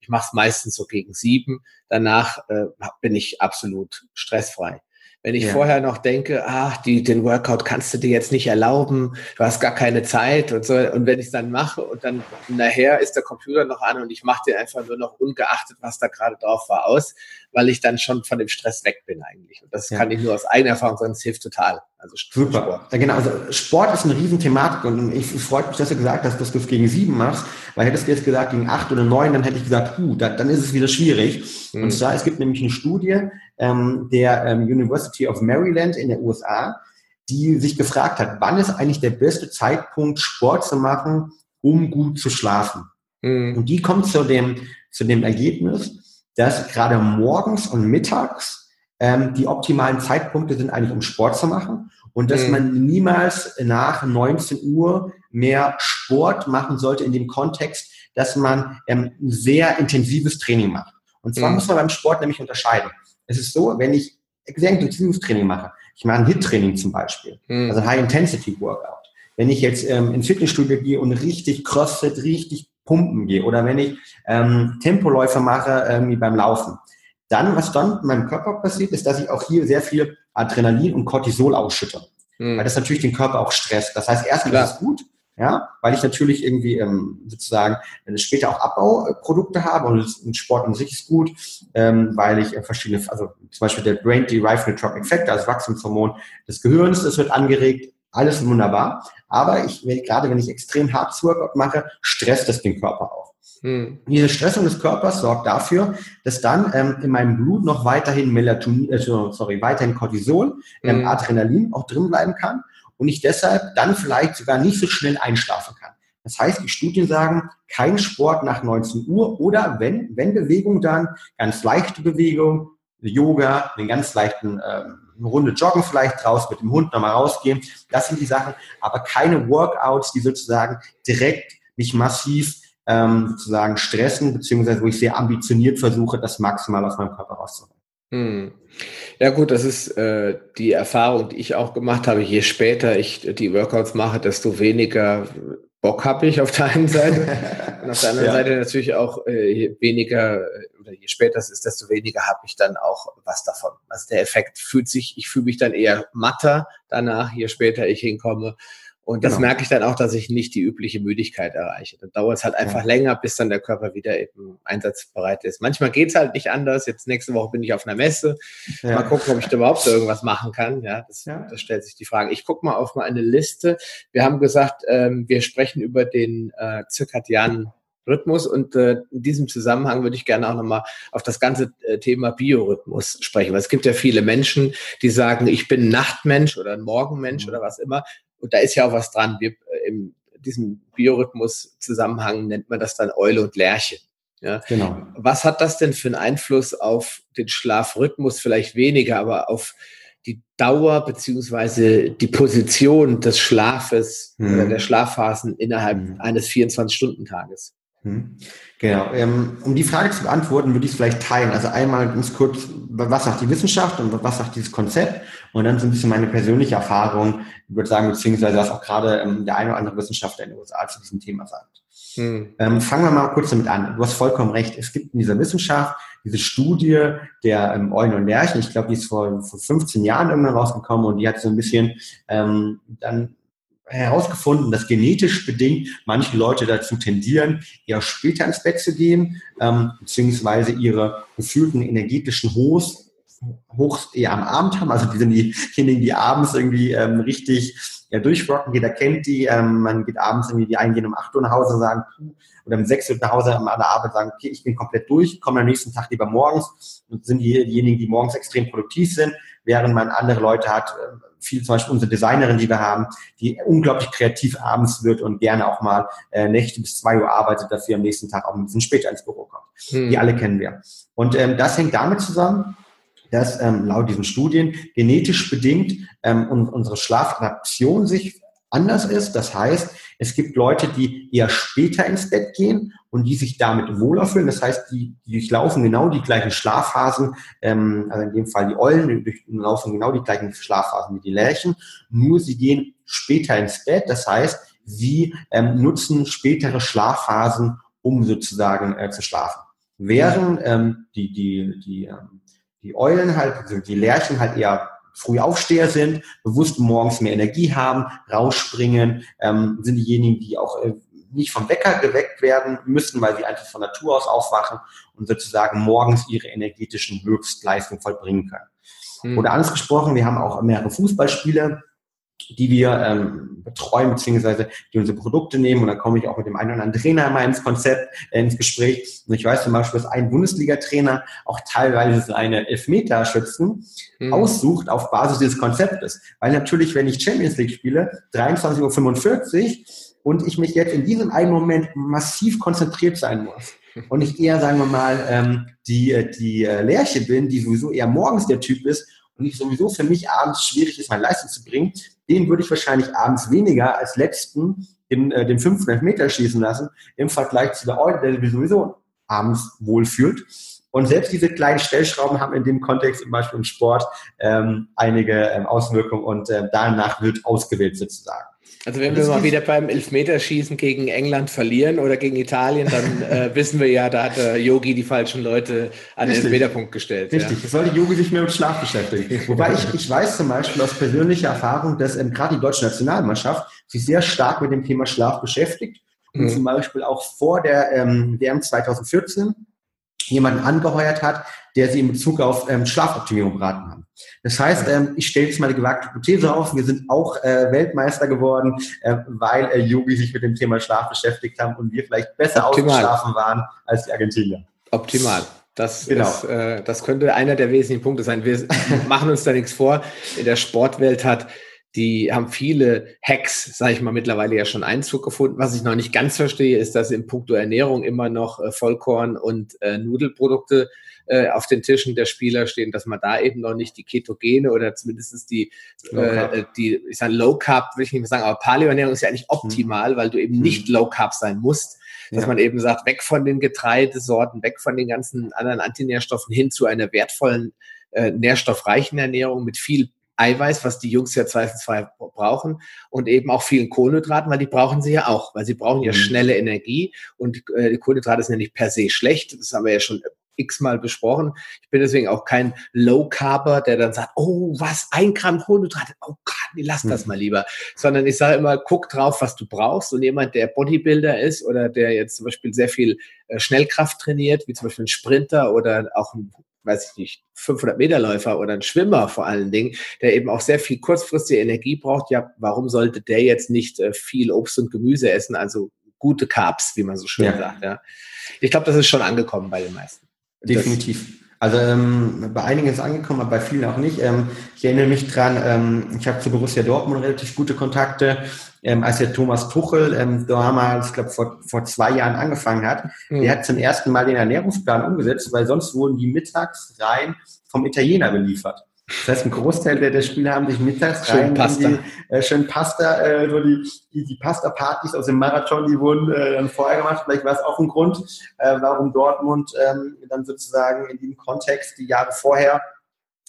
[SPEAKER 2] ich mache es meistens so gegen sieben, danach äh, bin ich absolut stressfrei. Wenn ich ja. vorher noch denke, ach, die, den Workout kannst du dir jetzt nicht erlauben, du hast gar keine Zeit und so. Und wenn ich es dann mache und dann nachher ist der Computer noch an und ich mache den einfach nur noch ungeachtet, was da gerade drauf war, aus, weil ich dann schon von dem Stress weg bin eigentlich. Und das ja. kann ich nur aus eigener Erfahrung sagen, es hilft total.
[SPEAKER 3] Also Super. Sport. Ja, genau, also Sport ist eine Riesenthematik und ich, ich freut mich, dass du gesagt hast, dass du es gegen sieben machst, weil hättest du jetzt gesagt gegen acht oder neun, dann hätte ich gesagt, uh, da, dann ist es wieder schwierig. Mhm. Und zwar, es gibt nämlich eine Studie ähm, der ähm, University of Maryland in der USA, die sich gefragt hat, wann ist eigentlich der beste Zeitpunkt, Sport zu machen, um gut zu schlafen. Mhm. Und die kommt zu dem, zu dem Ergebnis, dass gerade morgens und mittags ähm, die optimalen Zeitpunkte sind eigentlich, um Sport zu machen und dass mhm. man niemals nach 19 Uhr mehr Sport machen sollte in dem Kontext, dass man ähm, ein sehr intensives Training macht. Und zwar mhm. muss man beim Sport nämlich unterscheiden. Es ist so, wenn ich sehr intensives Training mache, ich mache ein HIT-Training zum Beispiel, mhm. also High-Intensity-Workout. Wenn ich jetzt ähm, ins Fitnessstudio gehe und richtig CrossFit, richtig pumpen gehe oder wenn ich ähm, Tempoläufe mache, ähm, wie beim Laufen, dann, was dann in meinem Körper passiert, ist, dass ich auch hier sehr viel Adrenalin und Cortisol ausschütte. Mhm. Weil das natürlich den Körper auch stresst. Das heißt, erstens ist es gut, ja, weil ich natürlich irgendwie ähm, sozusagen äh, später auch Abbauprodukte habe und Sport an sich ist gut, ähm, weil ich äh, verschiedene, also zum Beispiel der Brain-Derived Neurotrophic Factor, das Wachstumshormon des Gehirns, das wird angeregt, alles wunderbar, aber ich, wenn, gerade wenn ich extrem hart Workout mache, stresst das den Körper auch. Hm. Diese Stressung des Körpers sorgt dafür, dass dann ähm, in meinem Blut noch weiterhin Melatonin, äh, sorry, weiterhin Cortisol, ähm, hm. Adrenalin auch drin bleiben kann und ich deshalb dann vielleicht sogar nicht so schnell einschlafen kann. Das heißt, die Studien sagen, kein Sport nach 19 Uhr oder wenn, wenn Bewegung dann, ganz leichte Bewegung, Yoga, einen ganz leichten ähm, eine Runde joggen vielleicht raus, mit dem Hund nochmal rausgehen. Das sind die Sachen, aber keine Workouts, die sozusagen direkt mich massiv ähm, sozusagen stressen, beziehungsweise wo ich sehr ambitioniert versuche, das maximal aus meinem Körper rauszuholen. Hm.
[SPEAKER 2] Ja gut, das ist äh, die Erfahrung, die ich auch gemacht habe. Je später ich die Workouts mache, desto weniger Bock habe ich auf der einen Seite und auf der anderen ja. Seite natürlich auch äh, je weniger oder je später es ist, desto weniger habe ich dann auch was davon. Also der Effekt fühlt sich, ich fühle mich dann eher matter danach, je später ich hinkomme und das genau. merke ich dann auch, dass ich nicht die übliche Müdigkeit erreiche. Dann dauert es halt einfach ja. länger, bis dann der Körper wieder eben einsatzbereit ist. Manchmal geht es halt nicht anders. Jetzt nächste Woche bin ich auf einer Messe. Ja. Mal gucken, ob ich da überhaupt irgendwas machen kann. Ja, das, ja. das stellt sich die Frage. Ich gucke mal auf mal eine Liste. Wir haben gesagt, ähm, wir sprechen über den äh, zirkadianen Rhythmus und äh, in diesem Zusammenhang würde ich gerne auch nochmal auf das ganze äh, Thema Biorhythmus sprechen, weil es gibt ja viele Menschen, die sagen, ich bin ein Nachtmensch oder ein Morgenmensch mhm. oder was immer und da ist ja auch was dran. Wir, äh, in diesem Biorhythmus-Zusammenhang nennt man das dann Eule und Lerche. Ja? Genau. Was hat das denn für einen Einfluss auf den Schlafrhythmus? Vielleicht weniger, aber auf die Dauer beziehungsweise die Position des Schlafes mhm. oder der Schlafphasen innerhalb mhm. eines 24-Stunden-Tages.
[SPEAKER 3] Mhm. Genau. Ähm, um die Frage zu beantworten, würde ich es vielleicht teilen. Also einmal ganz kurz, was sagt die Wissenschaft und was sagt dieses Konzept? Und dann so ein bisschen meine persönliche Erfahrung, ich würde sagen, beziehungsweise was auch gerade ähm, der eine oder andere Wissenschaftler in den USA zu diesem Thema sagt. Hm. Ähm, fangen wir mal kurz damit an. Du hast vollkommen recht. Es gibt in dieser Wissenschaft diese Studie der ähm, Eulen und Lerchen. Ich glaube, die ist vor, vor 15 Jahren irgendwann rausgekommen und die hat so ein bisschen ähm, dann herausgefunden, dass genetisch bedingt manche Leute dazu tendieren, eher später ins Bett zu gehen, ähm, beziehungsweise ihre gefühlten energetischen Hochs, Hochs eher am Abend haben. Also die sind diejenigen, die abends irgendwie ähm, richtig ja, durchrocken. Jeder kennt die. Ähm, man geht abends irgendwie, die einen gehen um 8 Uhr nach Hause und sagen, oder um 6 Uhr nach Hause an der Arbeit sagen, okay, ich bin komplett durch, komme am nächsten Tag lieber morgens und sind diejenigen, die morgens extrem produktiv sind, während man andere Leute hat, äh, viel zum Beispiel unsere Designerin, die wir haben, die unglaublich kreativ abends wird und gerne auch mal äh, Nächte bis zwei Uhr arbeitet, dafür am nächsten Tag auch ein bisschen später ins Büro kommt. Hm. Die alle kennen wir. Und ähm, das hängt damit zusammen, dass ähm, laut diesen Studien genetisch bedingt ähm, unsere Schlafadaption sich anders ist. Das heißt, es gibt Leute, die eher später ins Bett gehen und die sich damit wohler fühlen. Das heißt, die, die durchlaufen genau die gleichen Schlafphasen, ähm, also in dem Fall die Eulen, durchlaufen genau die gleichen Schlafphasen wie die Lerchen, nur sie gehen später ins Bett. Das heißt, sie ähm, nutzen spätere Schlafphasen, um sozusagen äh, zu schlafen. Während ähm, die, die, die, ähm, die Eulen halt, also die Lerchen halt eher Frühaufsteher sind, bewusst morgens mehr Energie haben, rausspringen, ähm, sind diejenigen, die auch äh, nicht vom Wecker geweckt werden müssen, weil sie einfach von Natur aus aufwachen und sozusagen morgens ihre energetischen Höchstleistungen vollbringen können. Mhm. Oder anders gesprochen, wir haben auch mehrere Fußballspiele, die wir ähm, betreuen, beziehungsweise die unsere Produkte nehmen. Und dann komme ich auch mit dem einen oder anderen Trainer mal ins Konzept, äh, ins Gespräch. Und ich weiß zum Beispiel, dass ein Bundesliga-Trainer auch teilweise seine Elfmeterschützen mhm. aussucht auf Basis dieses Konzeptes. Weil natürlich, wenn ich Champions League spiele, 23.45 Uhr und ich mich jetzt in diesem einen Moment massiv konzentriert sein muss und ich eher, sagen wir mal, ähm, die, äh, die äh, Lerche bin, die sowieso eher morgens der Typ ist und ich sowieso für mich abends schwierig ist, meine Leistung zu bringen, den würde ich wahrscheinlich abends weniger als letzten in äh, den 500 Meter schießen lassen, im Vergleich zu der Eule, der sich sowieso abends wohlfühlt. Und selbst diese kleinen Stellschrauben haben in dem Kontext, zum Beispiel im Sport, ähm, einige ähm, Auswirkungen und äh, danach wird ausgewählt sozusagen.
[SPEAKER 2] Also wenn wir mal wieder beim Elfmeterschießen gegen England verlieren oder gegen Italien, dann äh, wissen wir ja, da hat der Yogi die falschen Leute an den Elfmeterpunkt gestellt.
[SPEAKER 3] Richtig, ja. das sollte Yogi sich mehr mit Schlaf beschäftigen. Wobei ich, ich weiß zum Beispiel aus persönlicher Erfahrung, dass ähm, gerade die deutsche Nationalmannschaft sich sehr stark mit dem Thema Schlaf beschäftigt und mhm. zum Beispiel auch vor der ähm, WM 2014 jemanden angeheuert hat, der sie in Bezug auf ähm, Schlafoptimierung beraten haben. Das heißt, ähm, ich stelle jetzt mal eine gewagte Hypothese auf, wir sind auch äh, Weltmeister geworden, äh, weil äh, Yogi sich mit dem Thema Schlaf beschäftigt haben und wir vielleicht besser Optimal. ausgeschlafen waren als die Argentinier.
[SPEAKER 2] Optimal. Das, genau. ist, äh, das könnte einer der wesentlichen Punkte sein. Wir machen uns da nichts vor. In der Sportwelt hat die haben viele Hacks, sage ich mal, mittlerweile ja schon Einzug gefunden. Was ich noch nicht ganz verstehe, ist, dass in puncto Ernährung immer noch äh, Vollkorn und äh, Nudelprodukte äh, auf den Tischen der Spieler stehen, dass man da eben noch nicht die Ketogene oder zumindest die, äh, die ich sage Low Carb, will ich nicht mehr sagen, aber Paleoernährung ist ja eigentlich optimal, mhm. weil du eben mhm. nicht Low Carb sein musst. Dass ja. man eben sagt, weg von den Getreidesorten, weg von den ganzen anderen Antinährstoffen hin zu einer wertvollen, äh, nährstoffreichen Ernährung mit viel Eiweiß, was die Jungs ja zweifelsfrei brauchen und eben auch vielen Kohlenhydraten, weil die brauchen sie ja auch, weil sie brauchen ja mhm. schnelle Energie und äh, Kohlenhydrate sind ja nicht per se schlecht, das haben wir ja schon x-mal besprochen. Ich bin deswegen auch kein Low-Carber, der dann sagt, oh, was, ein Gramm Kohlenhydrate, oh Gott, nee, lass das mhm. mal lieber. Sondern ich sage immer, guck drauf, was du brauchst. Und jemand, der Bodybuilder ist oder der jetzt zum Beispiel sehr viel äh, Schnellkraft trainiert, wie zum Beispiel ein Sprinter oder auch ein weiß ich nicht, 500 Meter Läufer oder ein Schwimmer vor allen Dingen, der eben auch sehr viel kurzfristige Energie braucht, ja, warum sollte der jetzt nicht äh, viel Obst und Gemüse essen, also gute Carbs, wie man so schön ja. sagt, ja. Ich glaube, das ist schon angekommen bei den meisten.
[SPEAKER 3] Definitiv. Also ähm, bei einigen ist es angekommen, aber bei vielen auch nicht. Ähm, ich erinnere mich dran, ähm, ich habe zu Borussia Dortmund relativ gute Kontakte, ähm, als der Thomas Tuchel ähm, damals, ich glaube, vor, vor zwei Jahren angefangen hat. Mhm. Der hat zum ersten Mal den Ernährungsplan umgesetzt, weil sonst wurden die mittags rein vom Italiener beliefert. Das heißt, ein Großteil der, der Spieler haben sich mittags schön rein Pasta. Die, äh, schön Pasta, äh, so die, die, die Pasta-Partys aus dem Marathon, die wurden äh, dann vorher gemacht. Vielleicht war es auch ein Grund, äh, warum Dortmund ähm, dann sozusagen in diesem Kontext die Jahre vorher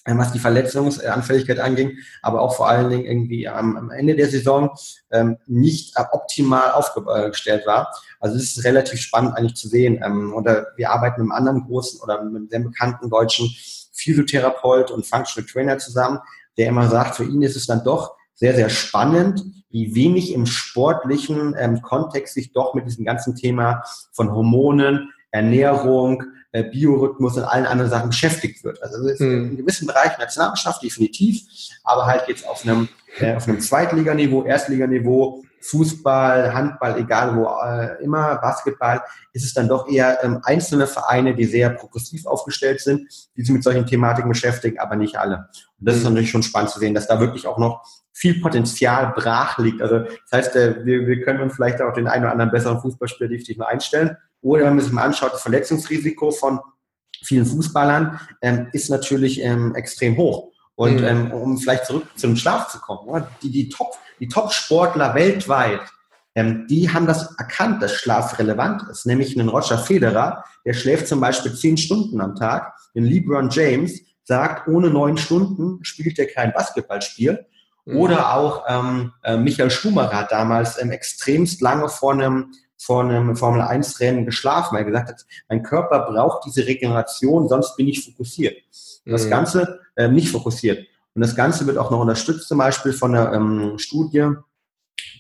[SPEAKER 3] äh, was die Verletzungsanfälligkeit anging, aber auch vor allen Dingen irgendwie am, am Ende der Saison ähm, nicht optimal aufgestellt war. Also es ist relativ spannend eigentlich zu sehen. Ähm, oder wir arbeiten mit einem anderen großen oder mit einem sehr bekannten deutschen Physiotherapeut und Functional Trainer zusammen, der immer sagt, für ihn ist es dann doch sehr, sehr spannend, wie wenig im sportlichen ähm, Kontext sich doch mit diesem ganzen Thema von Hormonen, Ernährung, äh, Biorhythmus und allen anderen Sachen beschäftigt wird. Also es ist hm. in gewissen Bereichen Nationalmannschaft definitiv, aber halt jetzt auf einem, äh, auf einem Zweitliganiveau, Erstliganiveau, Fußball, Handball, egal wo äh, immer, Basketball, ist es dann doch eher ähm, einzelne Vereine, die sehr progressiv aufgestellt sind, die sich mit solchen Thematiken beschäftigen, aber nicht alle. Und das ist natürlich schon spannend zu sehen, dass da wirklich auch noch viel Potenzial brach liegt. Also das heißt, äh, wir, wir können uns vielleicht auch den einen oder anderen besseren Fußballspieler definitiv mal einstellen. Oder wenn man sich mal anschaut, das Verletzungsrisiko von vielen Fußballern ähm, ist natürlich ähm, extrem hoch. Und mhm. ähm, um vielleicht zurück zum Schlaf zu kommen, oder? die, die Top, die Top-Sportler weltweit, ähm, die haben das erkannt, dass Schlaf relevant ist. Nämlich ein Roger Federer, der schläft zum Beispiel zehn Stunden am Tag. Ein LeBron James sagt, ohne neun Stunden spielt er kein Basketballspiel. Mhm. Oder auch ähm, äh, Michael Schumacher hat damals ähm, extremst lange vor einem vor einem Formel-1-Rennen geschlafen, weil er gesagt hat, mein Körper braucht diese Regeneration, sonst bin ich fokussiert. Und das mhm. Ganze äh, nicht fokussiert. Und das Ganze wird auch noch unterstützt, zum Beispiel von einer ähm, Studie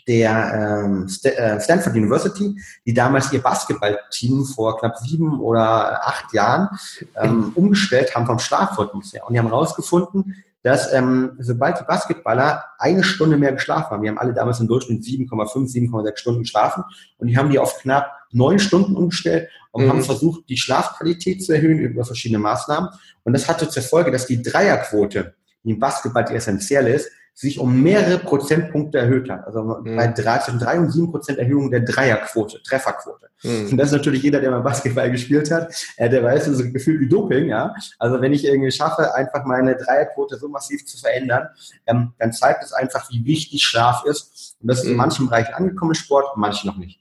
[SPEAKER 3] der ähm, St äh, Stanford University, die damals ihr Basketballteam vor knapp sieben oder acht Jahren ähm, umgestellt haben vom Schlafrhythmus her. Und die haben herausgefunden, dass ähm, sobald die Basketballer eine Stunde mehr geschlafen haben, wir haben alle damals im Durchschnitt 7,5, 7,6 Stunden geschlafen und die haben die auf knapp neun Stunden umgestellt und mhm. haben versucht, die Schlafqualität zu erhöhen über verschiedene Maßnahmen. Und das hatte zur Folge, dass die Dreierquote, die im Basketball die essentiell ist, sich um mehrere Prozentpunkte erhöht hat. Also mhm. bei drei, zwischen drei und sieben Prozent Erhöhung der Dreierquote, Trefferquote. Mhm. Und das ist natürlich jeder, der mal Basketball gespielt hat, äh, der weiß, das ist gefühlt wie Doping, ja. Also wenn ich irgendwie schaffe, einfach meine Dreierquote so massiv zu verändern, ähm, dann zeigt es einfach, wie wichtig Schlaf ist. Und das ist in mhm. manchen Bereichen angekommen, Sport, in manchen noch nicht.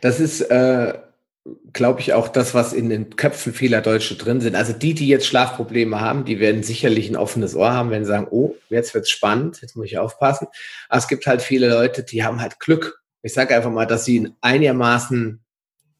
[SPEAKER 2] Das ist äh glaube ich, auch das, was in den Köpfen vieler Deutsche drin sind. Also die, die jetzt Schlafprobleme haben, die werden sicherlich ein offenes Ohr haben, wenn sie sagen, oh, jetzt wird's spannend, jetzt muss ich aufpassen. Aber es gibt halt viele Leute, die haben halt Glück. Ich sage einfach mal, dass sie einen einigermaßen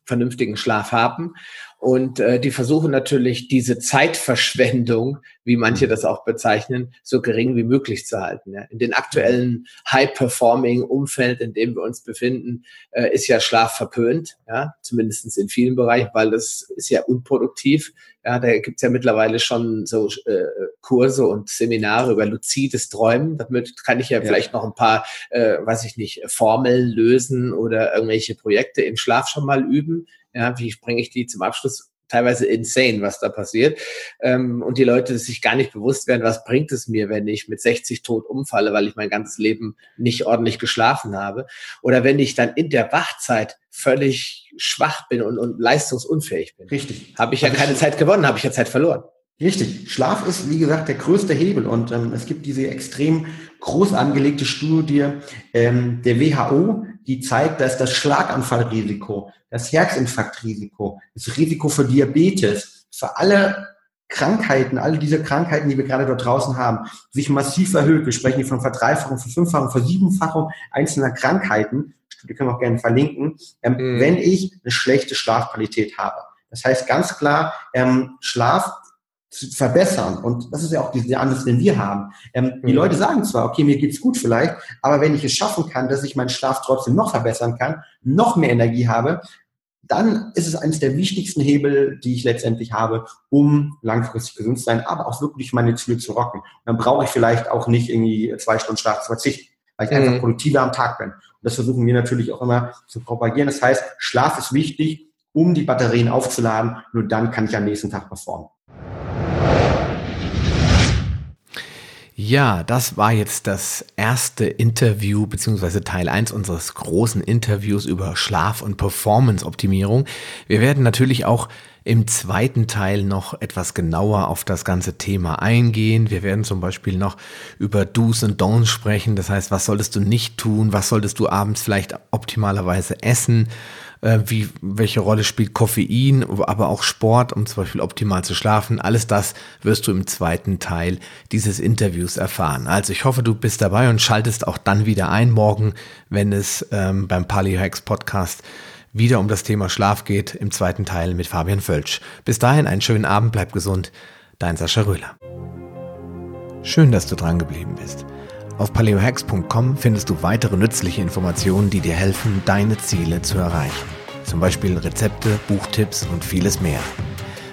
[SPEAKER 2] vernünftigen Schlaf haben und äh, die versuchen natürlich diese Zeitverschwendung, wie manche das auch bezeichnen, so gering wie möglich zu halten. Ja. In den aktuellen High-Performing-Umfeld, in dem wir uns befinden, äh, ist ja Schlaf verpönt, ja, zumindest in vielen Bereichen, weil das ist ja unproduktiv. Ja, da gibt's ja mittlerweile schon so äh, Kurse und Seminare über luzides Träumen. Damit kann ich ja, ja. vielleicht noch ein paar, äh, weiß ich nicht, Formeln lösen oder irgendwelche Projekte im Schlaf schon mal üben. Ja, wie bringe ich die zum Abschluss? Teilweise insane, was da passiert. Ähm, und die Leute sich gar nicht bewusst werden, was bringt es mir, wenn ich mit 60 tot umfalle, weil ich mein ganzes Leben nicht ordentlich geschlafen habe. Oder wenn ich dann in der Wachzeit völlig schwach bin und, und leistungsunfähig bin.
[SPEAKER 3] Richtig.
[SPEAKER 2] Habe ich ja keine Zeit gewonnen, habe ich ja Zeit verloren.
[SPEAKER 3] Richtig. Schlaf ist, wie gesagt, der größte Hebel. Und ähm, es gibt diese extrem groß angelegte Studie ähm, der WHO, die zeigt, dass das Schlaganfallrisiko, das Herzinfarktrisiko, das Risiko für Diabetes, für alle Krankheiten, alle diese Krankheiten, die wir gerade dort draußen haben, sich massiv erhöht. Wir sprechen hier von Verdreifachung, Verfünffachung, Versiebenfachung einzelner Krankheiten. Die können wir auch gerne verlinken, ähm, mhm. wenn ich eine schlechte Schlafqualität habe. Das heißt ganz klar, ähm, Schlaf zu verbessern. Und das ist ja auch der Ansatz, den wir haben. Ähm, mhm. Die Leute sagen zwar, okay, mir geht's gut vielleicht, aber wenn ich es schaffen kann, dass ich meinen Schlaf trotzdem noch verbessern kann, noch mehr Energie habe, dann ist es eines der wichtigsten Hebel, die ich letztendlich habe, um langfristig gesund zu sein, aber auch wirklich meine Ziele zu rocken. Und dann brauche ich vielleicht auch nicht irgendwie zwei Stunden Schlaf zu verzichten, weil ich mhm. einfach produktiver am Tag bin. Und das versuchen wir natürlich auch immer zu propagieren. Das heißt, Schlaf ist wichtig, um die Batterien aufzuladen. Nur dann kann ich am nächsten Tag performen.
[SPEAKER 1] Ja, das war jetzt das erste Interview beziehungsweise Teil 1 unseres großen Interviews über Schlaf- und Performance-Optimierung. Wir werden natürlich auch
[SPEAKER 2] im zweiten Teil noch etwas genauer auf das ganze Thema eingehen. Wir werden zum Beispiel noch über Do's und Don'ts sprechen. Das heißt, was solltest du nicht tun? Was solltest du abends vielleicht optimalerweise essen? Äh, wie, welche Rolle spielt Koffein, aber auch Sport, um zum Beispiel optimal zu schlafen. Alles das wirst du im zweiten Teil dieses Interviews erfahren. Also ich hoffe, du bist dabei und schaltest auch dann wieder ein morgen, wenn es ähm, beim Paleo Hacks Podcast wieder um das Thema Schlaf geht im zweiten Teil mit Fabian Völsch. Bis dahin einen schönen Abend, bleib gesund. Dein Sascha Röhler. Schön, dass du dran geblieben bist. Auf paleohacks.com findest du weitere nützliche Informationen, die dir helfen, deine Ziele zu erreichen. Zum Beispiel Rezepte, Buchtipps und vieles mehr.